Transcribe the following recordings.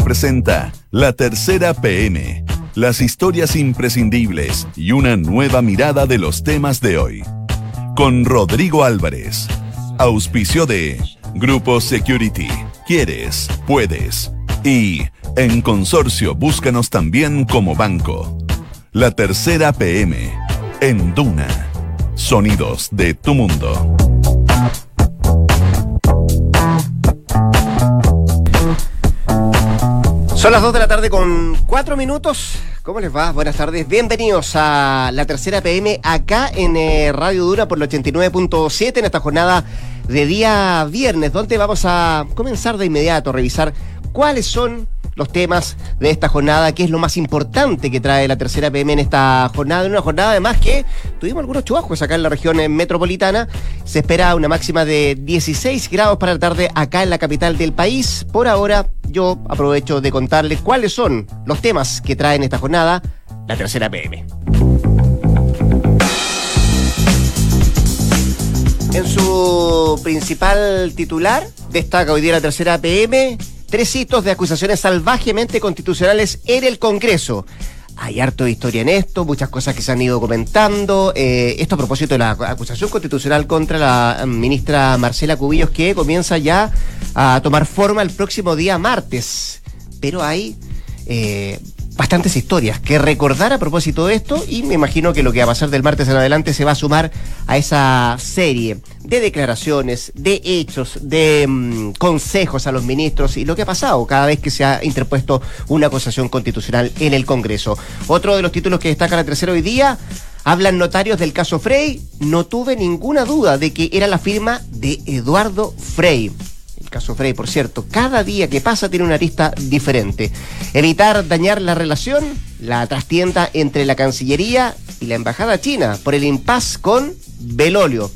Presenta La Tercera PM, las historias imprescindibles y una nueva mirada de los temas de hoy. Con Rodrigo Álvarez, auspicio de Grupo Security, quieres, puedes. Y en Consorcio búscanos también como banco. La Tercera PM, en Duna. Sonidos de tu mundo. Son las 2 de la tarde con 4 minutos. ¿Cómo les va? Buenas tardes. Bienvenidos a la tercera PM acá en eh, Radio Dura por el 89.7 en esta jornada de día viernes, donde vamos a comenzar de inmediato a revisar cuáles son los temas de esta jornada, qué es lo más importante que trae la tercera PM en esta jornada, en una jornada además que tuvimos algunos chubascos acá en la región eh, metropolitana, se espera una máxima de 16 grados para la tarde acá en la capital del país. Por ahora yo aprovecho de contarles cuáles son los temas que trae en esta jornada la tercera PM. En su principal titular destaca hoy día la tercera PM tres hitos de acusaciones salvajemente constitucionales en el Congreso. Hay harto de historia en esto, muchas cosas que se han ido comentando. Eh, esto a propósito de la acusación constitucional contra la ministra Marcela Cubillos, que comienza ya a tomar forma el próximo día martes. Pero hay eh, bastantes historias que recordar a propósito de esto y me imagino que lo que va a pasar del martes en adelante se va a sumar a esa serie de declaraciones, de hechos, de mm, consejos a los ministros y lo que ha pasado cada vez que se ha interpuesto una acusación constitucional en el Congreso. Otro de los títulos que destaca la tercera hoy día, hablan notarios del caso Frey, no tuve ninguna duda de que era la firma de Eduardo Frey caso Frey, por cierto, cada día que pasa tiene una arista diferente. Evitar dañar la relación, la trastienda entre la Cancillería y la Embajada China por el impas con Belolio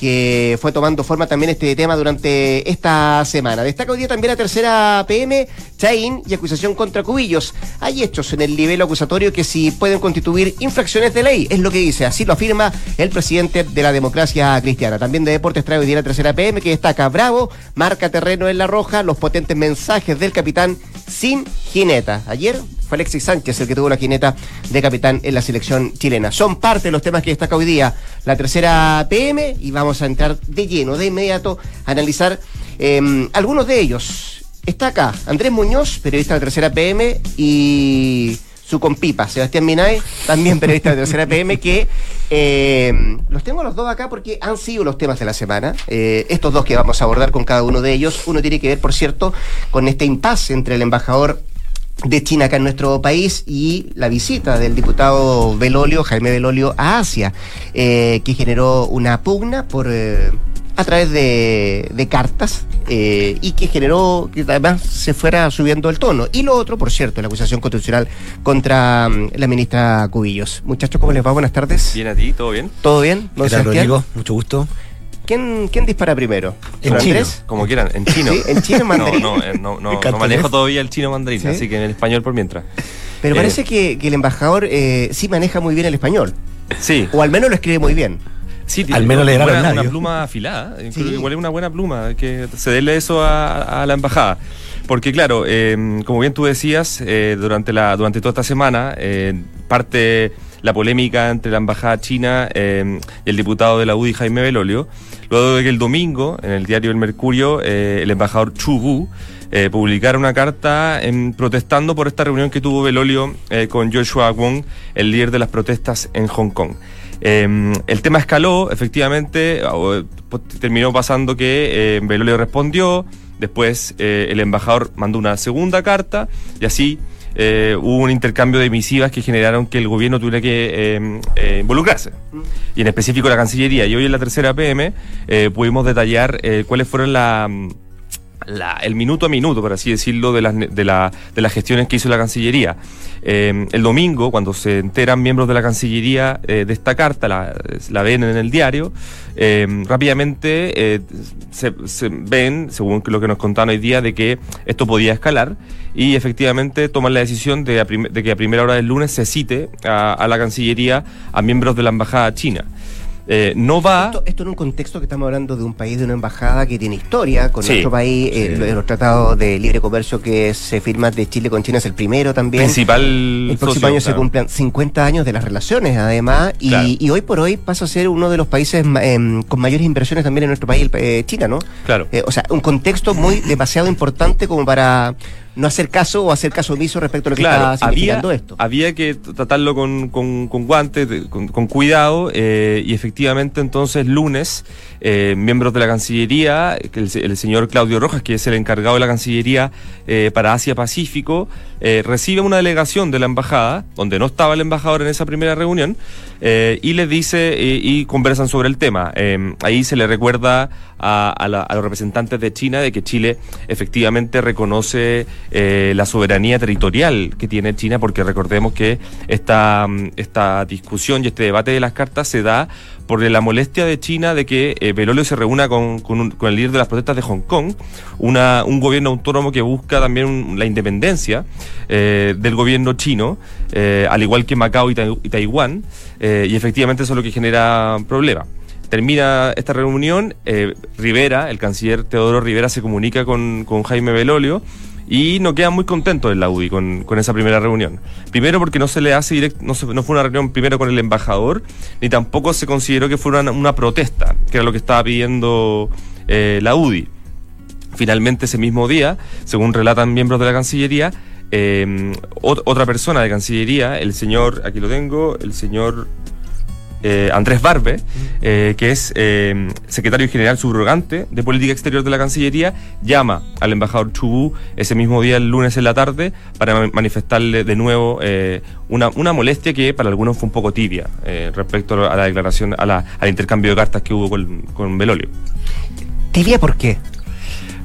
que fue tomando forma también este tema durante esta semana. Destaca hoy día también la tercera PM, Chain y acusación contra Cubillos. Hay hechos en el nivel acusatorio que sí pueden constituir infracciones de ley, es lo que dice, así lo afirma el presidente de la democracia cristiana. También de deportes trae hoy día la tercera PM que destaca Bravo, marca terreno en la roja, los potentes mensajes del capitán sin jineta. Ayer fue Alexis Sánchez el que tuvo la jineta de capitán en la selección chilena. Son parte de los temas que destaca hoy día la tercera PM y vamos a entrar de lleno, de inmediato, a analizar em, algunos de ellos. Está acá Andrés Muñoz, periodista de la tercera PM, y su compipa, Sebastián Minay, también periodista de Tercera PM, que em, los tengo los dos acá porque han sido los temas de la semana. Eh, estos dos que vamos a abordar con cada uno de ellos. Uno tiene que ver, por cierto, con este impasse entre el embajador de China acá en nuestro país y la visita del diputado Belolio, Jaime Belolio, a Asia, eh, que generó una pugna por eh, a través de, cartas eh, y que generó que además se fuera subiendo el tono. Y lo otro, por cierto, la acusación constitucional contra mm, la ministra Cubillos. Muchachos, ¿cómo les va? Buenas tardes. Bien a ti, ¿todo bien? ¿Todo bien? ¿Qué tal, Rodrigo? Mucho gusto. ¿Quién, ¿Quién dispara primero? ¿En chino? Como quieran, en chino. ¿Sí? ¿En chino mandarín? No, no, eh, no, no, no manejo todavía el chino mandarín, así que en el español por mientras. Pero eh, parece que, que, el embajador eh, sí maneja muy bien el español. Sí. O al menos lo escribe muy bien. Sí, al menos le una, una pluma afilada. Igual es una buena pluma, que cederle eso a, a la embajada. Porque claro, eh, como bien tú decías, eh, durante, la, durante toda esta semana, eh, parte la polémica entre la embajada china y el diputado de la UDI, Jaime Belolio, luego de que el domingo, en el diario El Mercurio, el embajador Chu Wu publicara una carta protestando por esta reunión que tuvo Belolio con Joshua Wong, el líder de las protestas en Hong Kong. El tema escaló, efectivamente, terminó pasando que Belolio respondió, Después eh, el embajador mandó una segunda carta y así eh, hubo un intercambio de misivas que generaron que el gobierno tuviera que em, eh, involucrarse. Y en específico la Cancillería. Y hoy en la tercera PM pudimos detallar cuáles fueron la el minuto a minuto, por así decirlo, de las, de, la, de las gestiones que hizo la Cancillería. Eh, el domingo, cuando se enteran miembros de la Cancillería eh, de esta carta, la, ven en el diario, eh, rápidamente se, ven, según lo que nos contaron hoy día, de que esto podía escalar y efectivamente toman la decisión de, que a primera hora del lunes se cite a, a la Cancillería a miembros de la Embajada China. Eh, no va... Esto, en un contexto que estamos hablando de un país, de una embajada que tiene historia con nuestro país, eh, los, tratados de libre comercio que se firman de Chile con China es el primero también. Principal El próximo año se cumplen 50 años de las relaciones, además, y, hoy por hoy pasa a ser uno de los países em, con mayores inversiones también en nuestro país, eh, China, ¿no? Claro. o sea, un contexto muy demasiado importante como para no hacer caso o hacer caso omiso respecto a lo que está significando había, esto. Había que tratarlo con, con, con guantes, con, cuidado, eh, y efectivamente entonces lunes, eh, miembros de la Cancillería, el, señor Claudio Rojas, que es el encargado de la Cancillería eh, para Asia-Pacífico, recibe una delegación de la embajada, donde no estaba el embajador en esa primera reunión, y le dice y conversan sobre el tema. ahí se le recuerda a, a los representantes de China de que Chile efectivamente reconoce eh, la soberanía territorial que tiene China, porque recordemos que esta, mm, esta discusión y este debate de las cartas se da por la molestia de China de que eh, Belolio se reúna con, con, el líder de las protestas de Hong Kong, una, un gobierno autónomo que busca también la independencia eh, del gobierno chino, al igual que Macao y, Taiwán, y efectivamente eso es lo que genera problemas. Termina esta reunión, Rivera, el canciller Teodoro Rivera, se comunica con, con Jaime Belolio y no queda muy contento en la UDI con, esa primera reunión. Primero porque no se le hace directo, no, no, fue una reunión primero con el embajador, ni tampoco se consideró que fuera una, protesta, que era lo que estaba pidiendo eh, la UDI. Finalmente ese mismo día, según relatan miembros de la Cancillería, eh, otra persona de Cancillería, el señor, aquí lo tengo, el señor eh, Andrés Barbe, eh, que es eh, secretario general subrogante de Política Exterior de la Cancillería, llama al embajador Chubú ese mismo día, el lunes en la tarde, para manifestarle de nuevo una, una, molestia que para algunos fue un poco tibia respecto a la declaración, a la, al intercambio de cartas que hubo con, con Belolio. ¿Tibia por qué?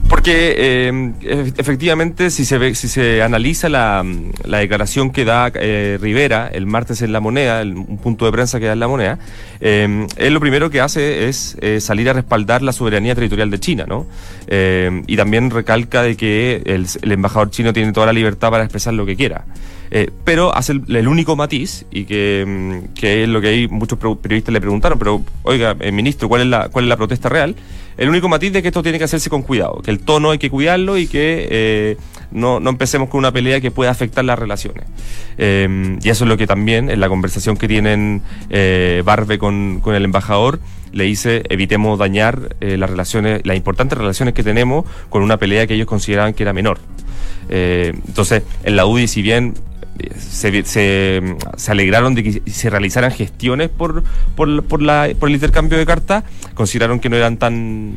Porque eh, efectivamente, si se ve, si se analiza la, la declaración que da eh, Rivera el martes en la moneda, un punto de prensa que da en la moneda, eh, él lo primero que hace es eh, salir a respaldar la soberanía territorial de China, ¿no? Eh, y también recalca de que el, el, embajador chino tiene toda la libertad para expresar lo que quiera. Eh, pero hace el, único matiz, y que, que, es lo que hay muchos periodistas le preguntaron, pero oiga, eh, ministro, ¿cuál es, la, ¿cuál es la protesta real? El único matiz de que esto tiene que hacerse con cuidado, que el tono hay que cuidarlo y que eh, no, no, empecemos con una pelea que pueda afectar las relaciones. y eso es lo que también en la conversación que tienen Barbe con, con el embajador, le dice evitemos dañar las relaciones, las importantes relaciones que tenemos con una pelea que ellos consideraban que era menor. entonces, en la UDI, si bien se, se, alegraron de que se realizaran gestiones por, por, por, la, por el intercambio de cartas, consideraron que no eran tan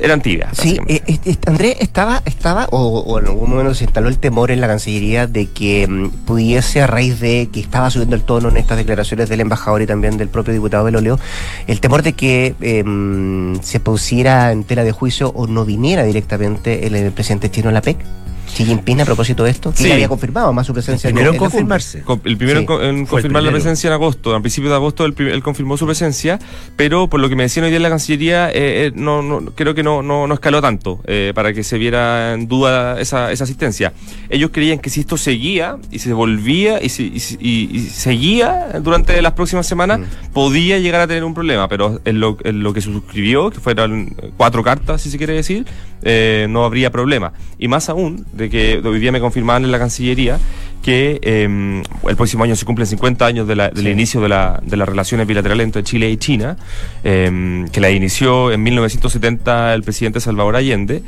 eran tibias. Sí, eh, Andrés estaba, estaba o, en algún momento se instaló el temor en la Cancillería de que mm, pudiese, a raíz de que estaba subiendo el tono en estas declaraciones del embajador y también del propio diputado Beloleo, el temor de que em, se pusiera en tela de juicio o no viniera directamente el, presidente chino a la PEC. Xi Jinping a propósito de esto, sí. había confirmado más su presencia. El primero en, confirmarse. el primero en, confirmar la presencia en agosto. A principios de agosto él, confirmó su presencia, pero por lo que me decían hoy día en la Cancillería, eh, eh, no, no, creo que no, no, no escaló tanto eh, para que se viera en duda esa, esa asistencia. Ellos creían que si esto seguía y se volvía y, y, seguía durante las próximas semanas, mm. podía llegar a tener un problema, pero en lo, en lo que se suscribió, que fueron cuatro cartas, si se quiere decir, no habría problema. Y más aún, de que hoy día me confirmaban en la Cancillería que em, el próximo año se cumplen 50 años del inicio de, la, de las relaciones bilaterales entre Chile y China, em, que la inició en 1970 el presidente Salvador Allende,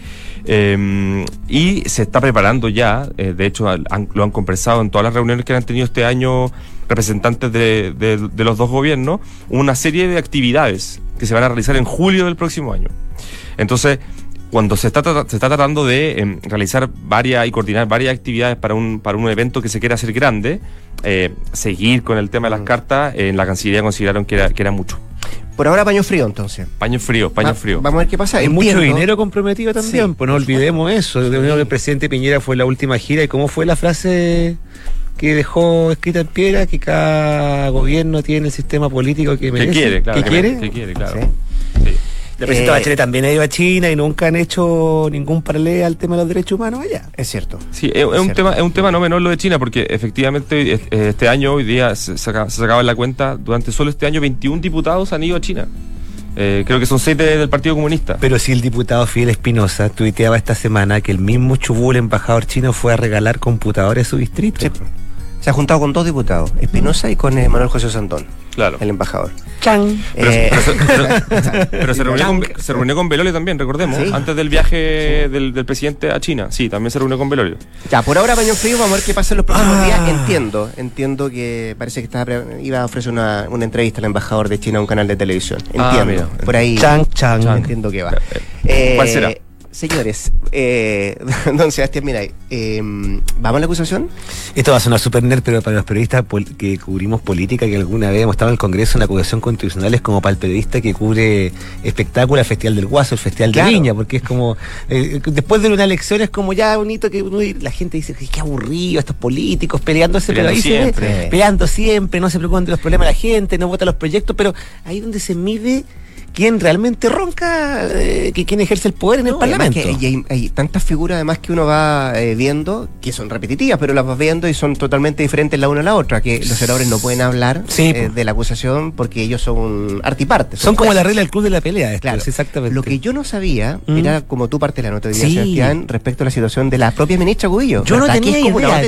em, y se está preparando ya, eh, de hecho lo han conversado en todas las reuniones que han tenido este año representantes de, de los dos gobiernos, una serie de actividades que se van a realizar en julio del próximo año. Entonces, cuando se está, se está tratando de em, realizar varias y coordinar varias actividades para un, para un evento que se quiera hacer grande, eh, seguir con el tema de las mm. cartas, en la Cancillería consideraron que era, que era mucho. Por ahora paño frío entonces. Paño frío, paño frío. Vamos a ver qué pasa. Hay mucho dinero comprometido también, pues no olvidemos eso. El presidente Piñera fue la última gira y cómo fue la frase que dejó escrita en piedra que cada gobierno tiene el sistema político que merece. Que quiere, claro. Que, quiere. Que quiere, claro. Sí. La presidenta eh, Bachelet también ha ido a China y nunca han hecho ningún paralelo al tema de los derechos humanos allá. Es cierto. Sí, es, un tema, es un tema no menor lo de China, porque efectivamente este año, hoy día, se, sacaba en la cuenta, durante solo este año, 21 diputados han ido a China. Eh, creo que son seis del Partido Comunista. Pero si el diputado Fidel Espinosa tuiteaba esta semana que el mismo Chubul, embajador chino, fue a regalar computadores a su distrito. Se ha juntado con dos diputados, Espinosa y con eh, Manuel José Santón. Claro. El embajador. Chan. Pero, eh, se, reunió con, se, Belolio también, recordemos, antes del viaje del, presidente a China. Sí, también se reunió con Belolio. Ya, por ahora, Pañón Frío, vamos a ver qué pasa en los próximos ah. días. Entiendo, entiendo que parece que estaba, iba a ofrecer una, una, entrevista al embajador de China a un canal de televisión. Ah, entiendo. por ahí. Chang, Chang. Entiendo que va. Eh, ¿Cuál será? Señores, eh, don Sebastián mira, eh, ¿vamos a la acusación? Esto va a sonar súper nerd, pero para los periodistas que cubrimos política, que alguna vez hemos estado en el Congreso, en la acusación constitucional es como para el periodista que cubre espectáculo, el Festival del Guaso, el Festival de Viña, porque es como, eh, después de una elección es como ya bonito que la gente dice, qué aburrido estos políticos peleándose, pero ahí siempre. peleando siempre, no se preocupan de los problemas de la gente, no votan los proyectos, pero ahí donde se mide quién realmente ronca, eh, que quién ejerce el poder en el Parlamento. y hay, tantas figuras además que uno va eh, viendo, que son repetitivas, pero las vas viendo y son totalmente diferentes la una a la otra, que los senadores no pueden hablar eh, de la acusación porque ellos son artipartes. Son, como la regla del club de la pelea, claro. exactamente. Lo que yo no sabía, mm. era como tú parte de la nota de Sebastián, respecto a la situación de la propia ministra Cubillo. Yo no tenía idea,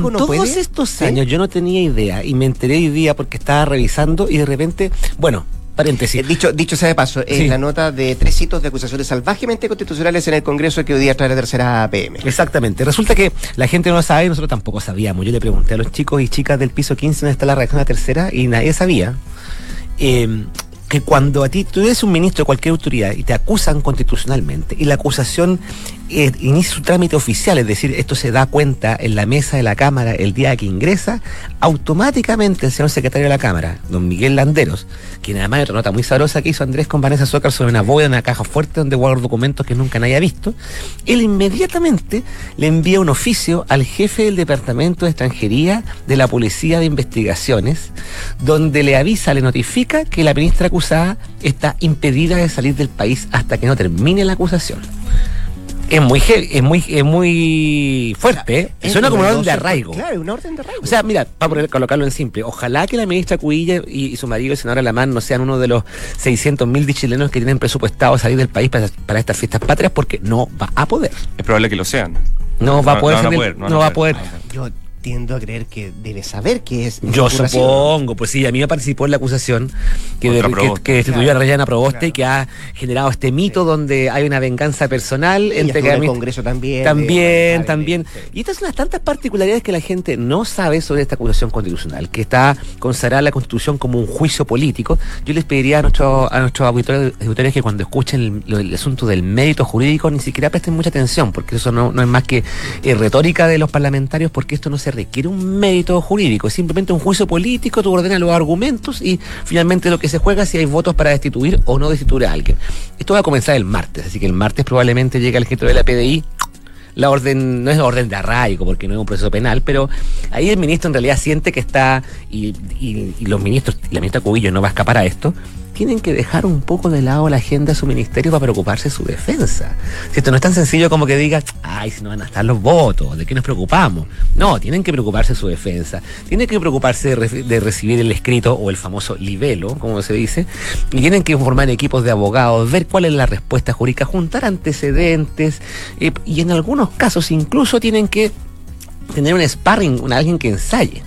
con, todos estos años yo no tenía idea y me enteré hoy día porque estaba revisando y de repente, bueno, Paréntesis. Eh, dicho, dicho sea de paso, en la nota de tres hitos de acusaciones salvajemente constitucionales en el Congreso que hoy día trae la tercera PM. Exactamente. Resulta que la gente no lo sabe y nosotros tampoco sabíamos. Yo le pregunté a los chicos y chicas del piso 15 dónde está la reacción a la tercera y nadie sabía. Eh, que cuando a ti tú eres un ministro de cualquier autoridad y te acusan constitucionalmente y la acusación eh, inicia su trámite oficial, es decir, esto se da cuenta en la mesa de la Cámara el día que ingresa, automáticamente el señor secretario de la Cámara, don Miguel Landeros, quien además hay otra nota muy sabrosa que hizo Andrés con Vanessa Zócar sobre una bóveda, una caja fuerte donde guarda documentos que nunca nadie ha visto, él inmediatamente le envía un oficio al jefe del Departamento de Extranjería de la Policía de Investigaciones, donde le avisa, le notifica que la ministra acusada está impedida de salir del país hasta que no termine la acusación es muy es muy es muy fuerte ¿eh? suena como una orden de arraigo. claro una orden de arraigo. O sea mira para colocarlo en simple ojalá que la ministra Cuilla y, su marido el senador Alamán no sean uno de los 600 mil chilenos que tienen presupuestado salir del país para, estas fiestas patrias porque no va a poder. Es probable que lo sean. No, va a poder, no, va a poder tiendo a creer que debe saber que es. Yo supongo, pues sí, a mí me participó en la acusación que, destituyó a Rayana Proboste y que ha generado este mito donde hay una venganza personal entre que el Congreso también. También, también. Y estas son las tantas particularidades que la gente no sabe sobre esta acusación constitucional, que está consagrada la Constitución como un juicio político. Yo les pediría a, nuestro, a nuestros auditores, que cuando escuchen el, asunto del mérito jurídico ni siquiera presten mucha atención, porque eso no, no es más que eh, retórica de los parlamentarios, porque esto no se requiere un mérito jurídico, es simplemente un juicio político, tú ordenas los argumentos y finalmente lo que se juega es si hay votos para destituir o no destituir a alguien. Esto va a comenzar el martes, así que el martes probablemente llega el jefe de la PDI la orden, no es orden de arraigo porque no es un proceso penal, pero ahí el ministro en realidad siente que está, y, y los ministros, la ministra Cubillo no va a escapar a esto, tienen que dejar un poco de lado la agenda de su ministerio para preocuparse de su defensa. Si esto no es tan sencillo como que diga, ay, si no van a estar los votos, ¿de qué nos preocupamos? No, tienen que preocuparse de su defensa, tienen que preocuparse de, recibir el escrito o el famoso libelo, como se dice, y tienen que formar equipos de abogados, ver cuál es la respuesta jurídica, juntar antecedentes, eh, y en algunos casos incluso tienen que tener un sparring, un alguien que ensaye.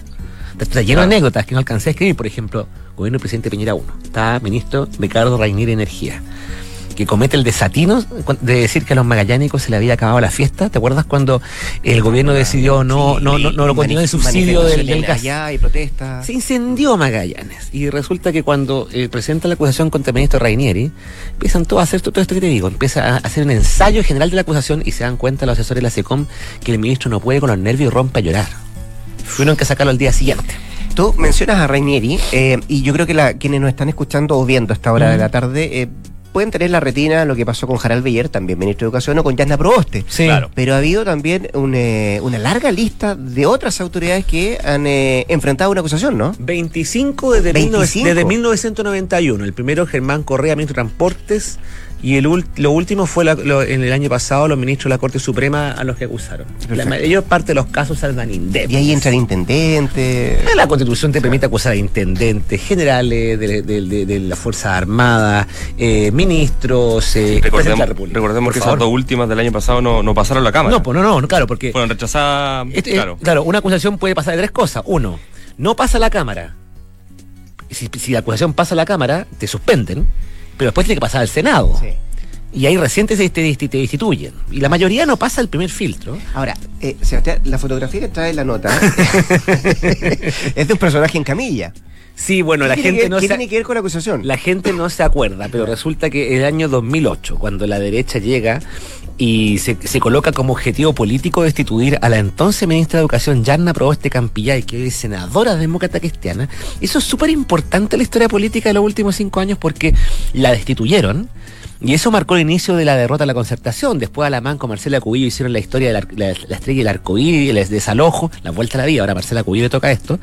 Está lleno de anécdotas que no alcancé a escribir, por ejemplo, gobierno del presidente Piñera 1. Está ministro Ricardo Rainier Energía, que comete el desatino de decir que a los magallánicos se le había acabado la fiesta. ¿Te acuerdas cuando el gobierno decidió no, no, no, no lo continuó el subsidio del, gas? y protesta. Se incendió Magallanes. Y resulta que cuando eh, presenta la acusación contra el ministro Rainieri, empiezan todos a hacer todo esto que te digo. Empieza a hacer un ensayo general de la acusación y se dan cuenta los asesores de la SECOM que el ministro no puede con los nervios y rompe a llorar. Tuvieron que sacarlo al día siguiente. Tú mencionas a Rainieri eh, y yo creo que la, quienes nos están escuchando o viendo a esta hora de la tarde eh, pueden tener la retina lo que pasó con Harald Beyer, también ministro de Educación, o con Yasna Proboste. Sí. Claro. Pero ha habido también eh, una larga lista de otras autoridades que han enfrentado una acusación, ¿no? 25 desde, 25. desde 1991. El primero, Germán Correa, ministro de Transportes Y el lo último fue en el año pasado los ministros de la Corte Suprema a los que acusaron. La mayor parte de los casos salvan indemnes. Y ahí entran intendentes. La constitución te permite acusar a intendentes, generales de, la Fuerza Armada, eh, ministros, eh, recordemos, recordemos que esas dos últimas del año pasado no, no pasaron la Cámara. No, pues no, no, claro, porque. Fueron rechazadas. Este, claro. claro, una acusación puede pasar de tres cosas. Uno, no pasa la Cámara. Si, si la acusación pasa a la Cámara, te suspenden pero después tiene que pasar al Senado. Y ahí recientes te, te, te, destituyen. Y la mayoría no pasa el primer filtro. Ahora, eh, Sebastián, la fotografía que trae la nota es de un personaje en camilla. Sí, bueno, la gente no ¿qué tiene que ver con la acusación? La gente no se acuerda, pero resulta que el año 2008, cuando la derecha llega y se, coloca como objetivo político destituir a la entonces ministra de Educación, Yarna Proboste Campillay, que es senadora demócrata cristiana, eso es súper importante en la historia política de los últimos cinco años porque la destituyeron y eso marcó el inicio de la derrota de la concertación. Después Alamán con Marcela Cubillo hicieron la historia de la, estrella y el arcoíris, el desalojo, la vuelta a la vida. Ahora Marcela Cubillo le toca esto.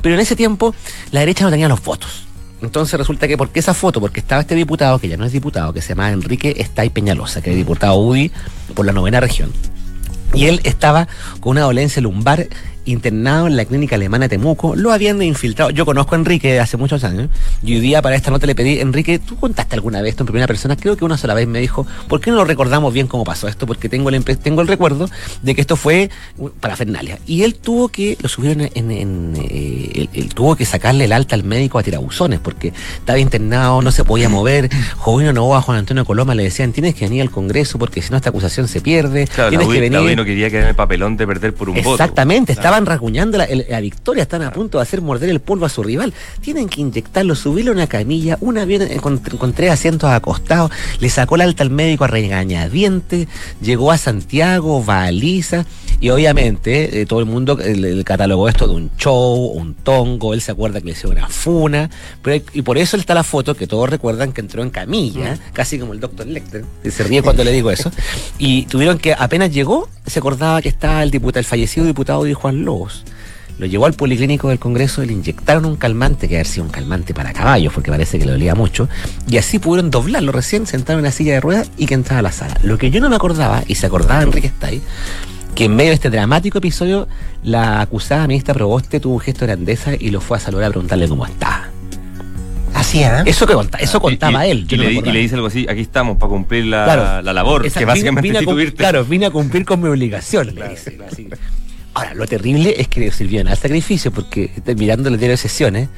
Pero en ese tiempo la derecha no tenía los votos. Entonces resulta que, ¿por qué esa foto? Porque estaba este diputado, que ya no es diputado, que se llama Enrique Estay Peñalosa, que es diputado UDI por la novena región. Y él estaba con una dolencia lumbar internado en la clínica alemana Temuco, lo habían infiltrado. Yo conozco a Enrique hace muchos años y hoy día para esta nota le pedí, Enrique, ¿tú contaste alguna vez esto en primera persona? Creo que una sola vez me dijo, ¿por qué no lo recordamos bien cómo pasó esto? Porque tengo el, tengo el recuerdo de que esto fue para Fernalia. Y él tuvo que, lo subieron en, en, eh, él, tuvo que sacarle el alta al médico a tirabuzones porque estaba internado, no se podía mover. Jovino Novoa, Juan Antonio Coloma le decían, tienes que venir al Congreso porque si no esta acusación se pierde. tienes que venir. no quería quedar en el papelón de perder por un voto. Exactamente, estaba estaban rasguñando la, victoria, están a punto de hacer morder el polvo a su rival. Tienen que inyectarlo, subirle una camilla, un avión con, con tres asientos acostados, le sacó la alta al médico a regañadiente, llegó a Santiago, baliza, y obviamente eh, todo el mundo el, catalogó esto de un show, un tongo, él se acuerda que le hicieron una funa, pero, y por eso está la foto que todos recuerdan que entró en camilla, casi como el doctor Lecter, se ríe cuando le digo eso, y tuvieron que, apenas llegó, se acordaba que estaba el diputado, el fallecido diputado de Juan Lobos. Lo llevó al policlínico del Congreso, le inyectaron un calmante, que había sido un calmante para caballos, porque parece que le dolía mucho, y así pudieron doblarlo recién, sentaron en la silla de ruedas y que entraba a la sala. Lo que yo no me acordaba, y se acordaba Enrique Stay, que en medio de este dramático episodio, la acusada ministra Proboste tuvo un gesto de grandeza y lo fue a saludar a preguntarle cómo estaba. Así, ¿eh? Eso, que eso contaba él. Y, le, dice algo así, aquí estamos para cumplir la, labor, que básicamente vine, Claro, vine a cumplir con mi obligación, le dice. Ahora, lo terrible es que sirvió al sacrificio, porque mirando el diario de sesiones,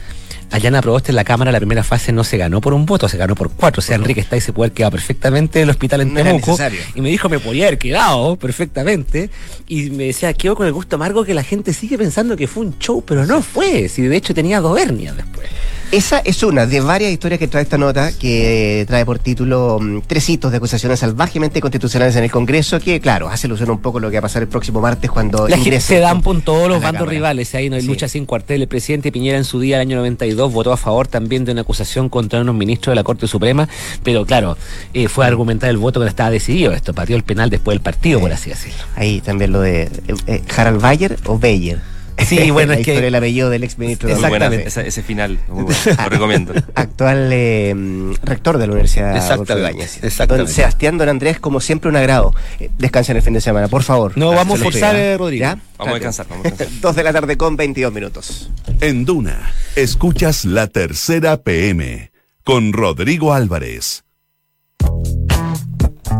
Ayana Proboste en la Cámara la primera fase no se ganó por un voto, se ganó por cuatro. O sea, Enrique está y se puede haber quedado perfectamente en el hospital en Temuco. Y me dijo, me podía haber quedado perfectamente. Y me decía, quedó con el gusto amargo que la gente sigue pensando que fue un show, pero no fue. Si de hecho tenía dos hernias después. Esa es una de varias historias que trae esta nota, que trae por título mm, Tres hitos de acusaciones salvajemente constitucionales en el Congreso, que claro, hace alusión un poco lo que va a pasar el próximo martes cuando La se dan por todos los bandos rivales, ahí no hay lucha sin cuartel. El presidente Piñera en su día, el año 92, votó a favor también de una acusación contra unos ministros de la Corte Suprema, pero claro, eh, fue a argumentar el voto que no estaba decidido, esto pateó el penal después del partido, por así decirlo. Ahí también lo de eh, eh, Harald Bayer o Bayer. Sí, bueno, es que. el apellido del ex ministro de Exactamente. Ese, ese, final, muy bueno, lo recomiendo. Actual eh, rector de la Universidad Exactamente. Exactamente. Don Sebastián Don Andrés, como siempre, un agrado. Eh, descansa en el fin de semana, por favor. No, vamos a forzar, eh, Rodrigo. Vamos a descansar, vamos a descansar. Dos de la tarde con 22 minutos. En Duna, escuchas la tercera PM con Rodrigo Álvarez.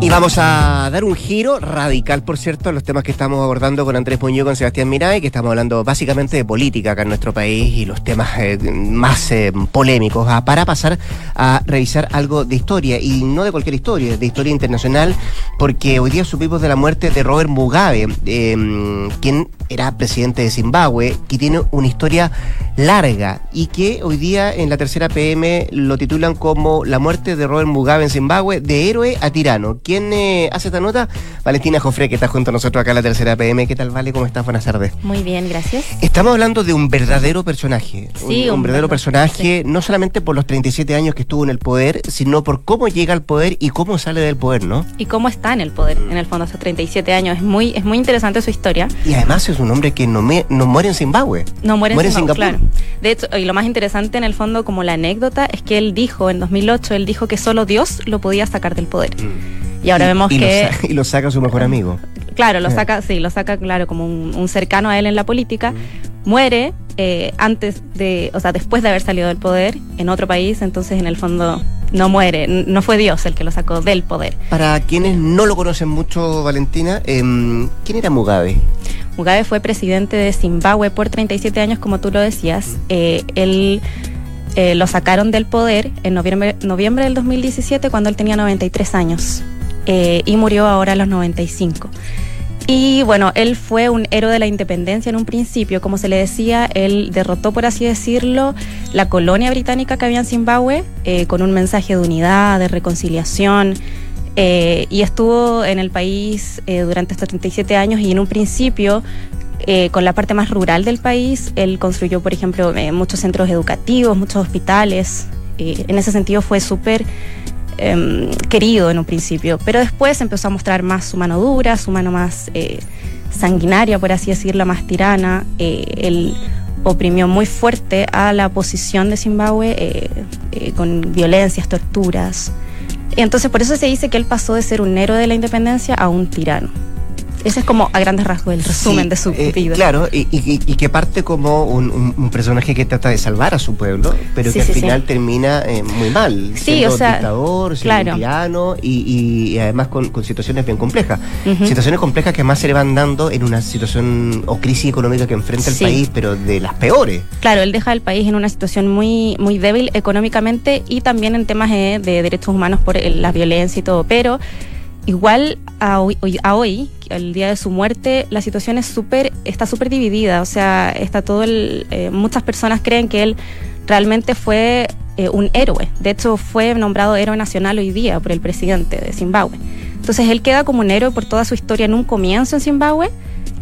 Y vamos a dar un giro radical, por cierto, a los temas que estamos abordando con Andrés Muñoz, con Sebastián Miray, que estamos hablando básicamente de política acá en nuestro país y los temas eh, más eh, polémicos, ah, para pasar a revisar algo de historia, y no de cualquier historia, de historia internacional, porque hoy día supimos de la muerte de Robert Mugabe, em, quien era presidente de Zimbabue, que tiene una historia larga y que hoy día en la tercera PM lo titulan como la muerte de Robert Mugabe en Zimbabue, de héroe a tirano. ¿Quién eh, hace esta nota? Valentina Jofre, que está junto a nosotros acá en la tercera PM. ¿Qué tal, Vale? ¿Cómo estás? Buenas tardes. Muy bien, gracias. Estamos hablando de un verdadero personaje. Sí, un, verdadero personaje, no solamente por los 37 años que estuvo en el poder, sino por cómo llega al poder y cómo sale del poder, ¿no? Y cómo está en el poder, en el fondo, hace 37 años. Es muy, es muy interesante su historia. Y además es un hombre que no, me, no muere en Zimbabue. No muere en Zimbabue, claro. De hecho, y lo más interesante en el fondo, como la anécdota, es que él dijo, en 2008, él dijo que solo Dios lo podía sacar del poder. Mm. Y ahora vemos que... y lo saca su mejor amigo. Claro, lo saca, sí, lo saca, claro, como un, cercano a él en la política. Mm. Muere eh, antes de, o sea, después de haber salido del poder en otro país, entonces en el fondo no muere, no fue Dios el que lo sacó del poder. Para quienes no lo conocen mucho, Valentina, em, ¿quién era Mugabe? Mugabe fue presidente de Zimbabue por 37 años, como tú lo decías. Eh, él eh, lo sacaron del poder en noviembre, noviembre del 2017 cuando él tenía 93 años eh, y murió ahora a los 95. Y bueno, él fue un héroe de la independencia en un principio, como se le decía, él derrotó, por así decirlo, la colonia británica que había en Zimbabue eh, con un mensaje de unidad, de reconciliación, eh, y estuvo en el país eh, durante estos 37 años y en un principio con la parte más rural del país, él construyó, por ejemplo, muchos centros educativos, muchos hospitales. en ese sentido fue súper Em, querido en un principio, pero después empezó a mostrar más su mano dura, su mano más eh, sanguinaria, por así decirlo, más tirana. Eh, él oprimió muy fuerte a la oposición de Zimbabue eh, con violencias, torturas. Entonces por eso se dice que él pasó de ser un héroe de la independencia a un tirano. Ese es como a grandes rasgos el resumen de su eh, vida. Claro, y, que parte como un, personaje que trata de salvar a su pueblo, pero que al final termina eh, muy mal. Sí, o sea, dictador, siendo y, además con, situaciones bien complejas. Situaciones complejas que más se le van dando en una situación o crisis económica que enfrenta el país, pero de las peores. Claro, él deja el país en una situación muy, muy débil económicamente y también en temas de, de derechos humanos por la violencia y todo, pero igual a hoy, a hoy, el día de su muerte, la situación es súper, está súper dividida. O sea, está todo el, eh, muchas personas creen que él realmente fue eh, un héroe. De hecho, fue nombrado héroe nacional hoy día por el presidente de Zimbabue. Entonces, él queda como un héroe por toda su historia en un comienzo en Zimbabue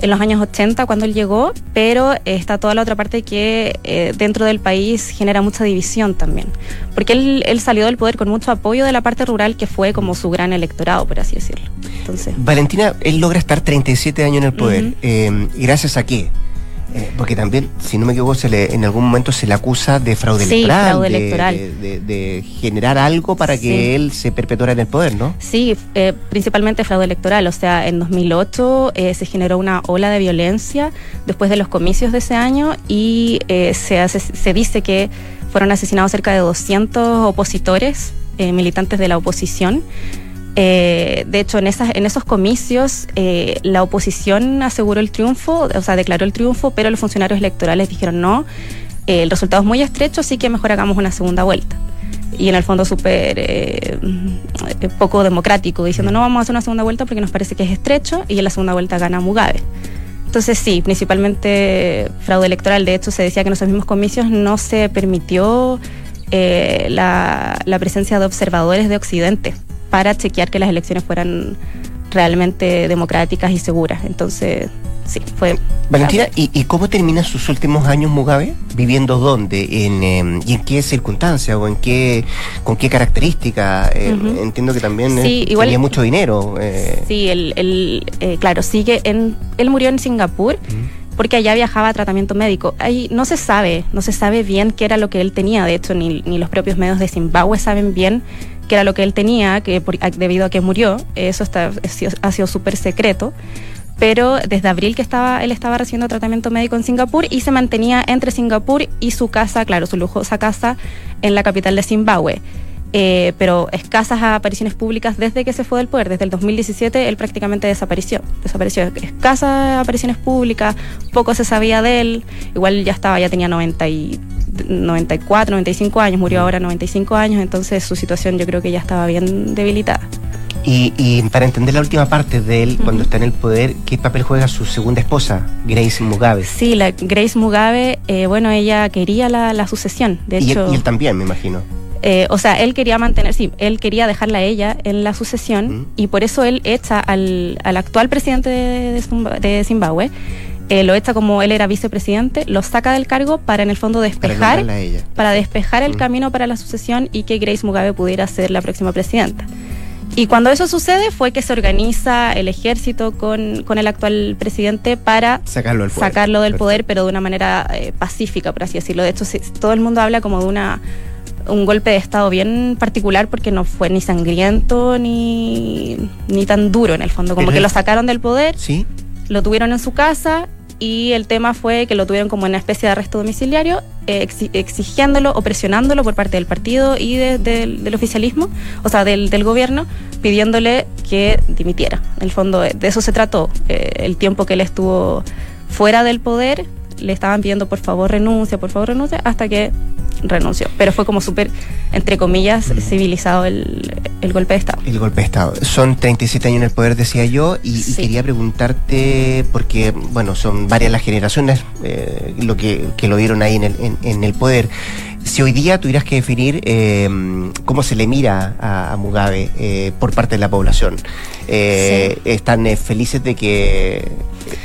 en los años 80 cuando él llegó, pero está toda la otra parte que eh, dentro del país genera mucha división también. Porque él, él, salió del poder con mucho apoyo de la parte rural que fue como su gran electorado, por así decirlo. Entonces, Valentina, él logra estar 37 años en el poder. Eh, ¿Y gracias a qué? Eh, porque también, si no me equivoco, se le, en algún momento se le acusa de fraude electoral. de, generar algo para que él se perpetuara en el poder, ¿no? Sí, eh, principalmente fraude electoral. O sea, en 2008 eh, se generó una ola de violencia después de los comicios de ese año y se, se dice que fueron asesinados cerca de 200 opositores, militantes de la oposición. Eh, de hecho, en, esas, en esos comicios eh, la oposición aseguró el triunfo, o sea, declaró el triunfo, pero los funcionarios electorales dijeron no, eh, el resultado es muy estrecho, así que mejor hagamos una segunda vuelta. Y en el fondo súper poco democrático, diciendo no vamos a hacer una segunda vuelta porque nos parece que es estrecho y en la segunda vuelta gana Mugabe. Entonces sí, principalmente fraude electoral. De hecho, se decía que en esos mismos comicios no se permitió la, la presencia de observadores de Occidente para chequear que las elecciones fueran realmente democráticas y seguras. Entonces, sí, fue... Valentina, ¿y, cómo termina sus últimos años Mugabe? ¿Viviendo dónde? En, em, ¿Y en qué circunstancias? ¿O en qué, con qué características? Eh, entiendo que también eh, tenía mucho dinero. Eh. Sí, él, claro, sigue en... Él murió en Singapur. porque allá viajaba a tratamiento médico. Ahí no se sabe, no se sabe bien qué era lo que él tenía. De hecho, ni, ni los propios medios de Zimbabue saben bien que era lo que él tenía, que debido a que murió, eso está, ha sido súper secreto. Pero desde abril que estaba, él estaba recibiendo tratamiento médico en Singapur y se mantenía entre Singapur y su casa, claro, su lujosa casa en la capital de Zimbabue. Eh, pero escasas apariciones públicas desde que se fue del poder. Desde el 2017 él prácticamente desapareció. Desapareció. Escasas apariciones públicas, poco se sabía de él. Igual ya estaba, ya tenía 90 y 94, 95 años, murió ahora 95 años, entonces su situación yo creo que ya estaba bien debilitada. Y, para entender la última parte de él, cuando está en el poder, ¿qué papel juega su segunda esposa, Grace Mugabe? Sí, la Grace Mugabe, eh, bueno, ella quería la, sucesión, de y hecho... Él, y él también, me imagino. Eh, o sea, él quería mantener, sí, él quería dejarla a ella en la sucesión y por eso él echa al, al actual presidente de, de Zimbabue eh, lo echa como él era vicepresidente, lo saca del cargo para en el fondo despejar, para, despejar el camino para la sucesión y que Grace Mugabe pudiera ser la próxima presidenta. Y cuando eso sucede fue que se organiza el ejército con, con el actual presidente para sacarlo del poder, sacarlo del poder pero de una manera eh, pacífica, por así decirlo. De hecho, todo el mundo habla como de una un golpe de Estado bien particular porque no fue ni sangriento ni, ni tan duro en el fondo. Como que lo sacaron del poder, ¿Sí? lo tuvieron en su casa y el tema fue que lo tuvieron como una especie de arresto domiciliario, eh, exigiéndolo o presionándolo por parte del partido y del oficialismo, o sea, del, gobierno, pidiéndole que dimitiera. En el fondo, de eso se trató. Eh, el tiempo que él estuvo fuera del poder, le estaban pidiendo por favor renuncia, por favor renuncia, hasta que renunció. Pero fue como súper, entre comillas, civilizado el, golpe de Estado. El golpe de Estado. Son 37 años en el poder, decía yo, y, quería preguntarte, porque, bueno, son varias las generaciones eh, lo que, lo vieron ahí en el, en el poder. Si hoy día tuvieras que definir eh, cómo se le mira a, Mugabe eh, por parte de la población, eh, ¿están felices de que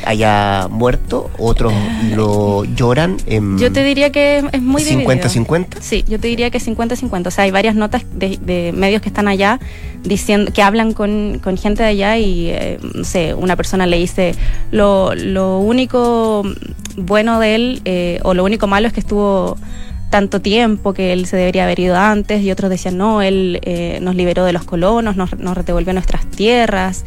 haya muerto? ¿Otros lo lloran? yo te diría que es muy 50-50. Sí, yo te diría que 50-50. O sea, hay varias notas de, medios que están allá diciendo que hablan con, gente de allá y, no sé, una persona le dice lo, lo único bueno de él o lo único malo es que estuvo tanto tiempo que él se debería haber ido antes y otros decían, no, él eh, nos liberó de los colonos, nos, nos devolvió nuestras tierras.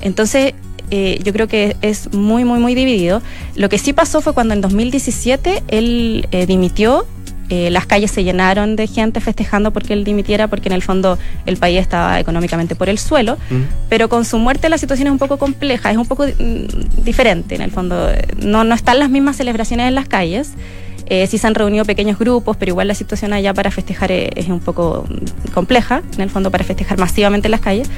Entonces, eh, yo creo que es muy, muy, muy dividido. Lo que sí pasó fue cuando en 2017 él eh, dimitió. las calles se llenaron de gente festejando porque él dimitiera, porque en el fondo el país estaba económicamente por el suelo. Mm. Pero con su muerte la situación es un poco compleja, es un poco mm, diferente. En el fondo, no, no están las mismas celebraciones en las calles. Eh, sí se han reunido pequeños grupos, pero igual la situación allá para festejar es, un poco compleja, en el fondo para festejar masivamente en las calles.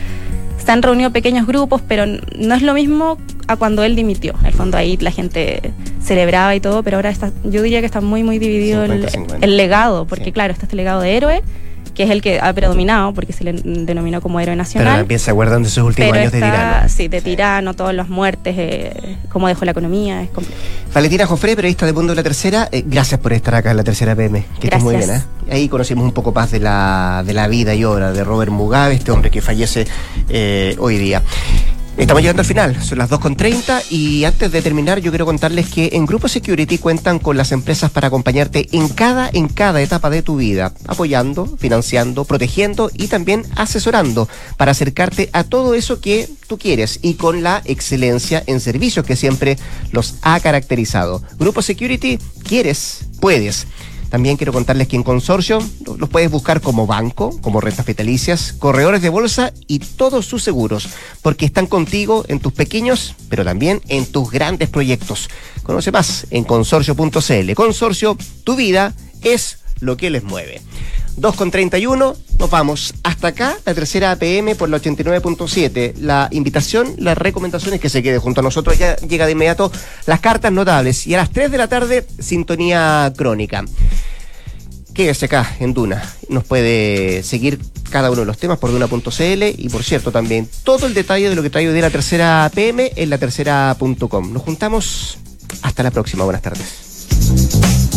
Se han reunido pequeños grupos, pero no es lo mismo a cuando él dimitió. En el fondo ahí la gente celebraba y todo, pero ahora está, yo diría que está muy, muy dividido el, el, legado, porque claro, está este legado de héroe que es el que ha predominado, porque se le denominó como héroe nacional. Pero también se acuerdan de sus últimos años de tirano. Sí, de tirano, todas las muertes, eh, cómo dejó la economía, es complejo. Valentina Jofré, periodista de Mundo de la Tercera, eh, gracias por estar acá en la Tercera PM, que estés muy bien. ¿eh? Ahí conocimos un poco más de la, de la vida y obra de Robert Mugabe, este hombre que fallece eh, hoy día. Estamos llegando al final, son las 2.30 y antes de terminar yo quiero contarles que en Grupo Security cuentan con las empresas para acompañarte en cada, en cada etapa de tu vida, apoyando, financiando, protegiendo y también asesorando para acercarte a todo eso que tú quieres y con la excelencia en servicios que siempre los ha caracterizado. Grupo Security, quieres, puedes. También quiero contarles que en Consorcio los puedes buscar como banco, como rentas vitalicias, corredores de bolsa y todos sus seguros, porque están contigo en tus pequeños, pero también en tus grandes proyectos. Conoce más en consorcio.cl. Consorcio, tu vida es lo que les mueve. 2 con 31, nos vamos. Hasta acá, la tercera APM por la 89.7. La invitación, las recomendaciones que se quede junto a nosotros. Ya llega de inmediato las cartas notables. Y a las 3 de la tarde, sintonía crónica. Quédese acá en Duna. Nos puede seguir cada uno de los temas por Duna.cl y por cierto también todo el detalle de lo que traigo de la tercera APM en la tercera.com. Nos juntamos. Hasta la próxima. Buenas tardes.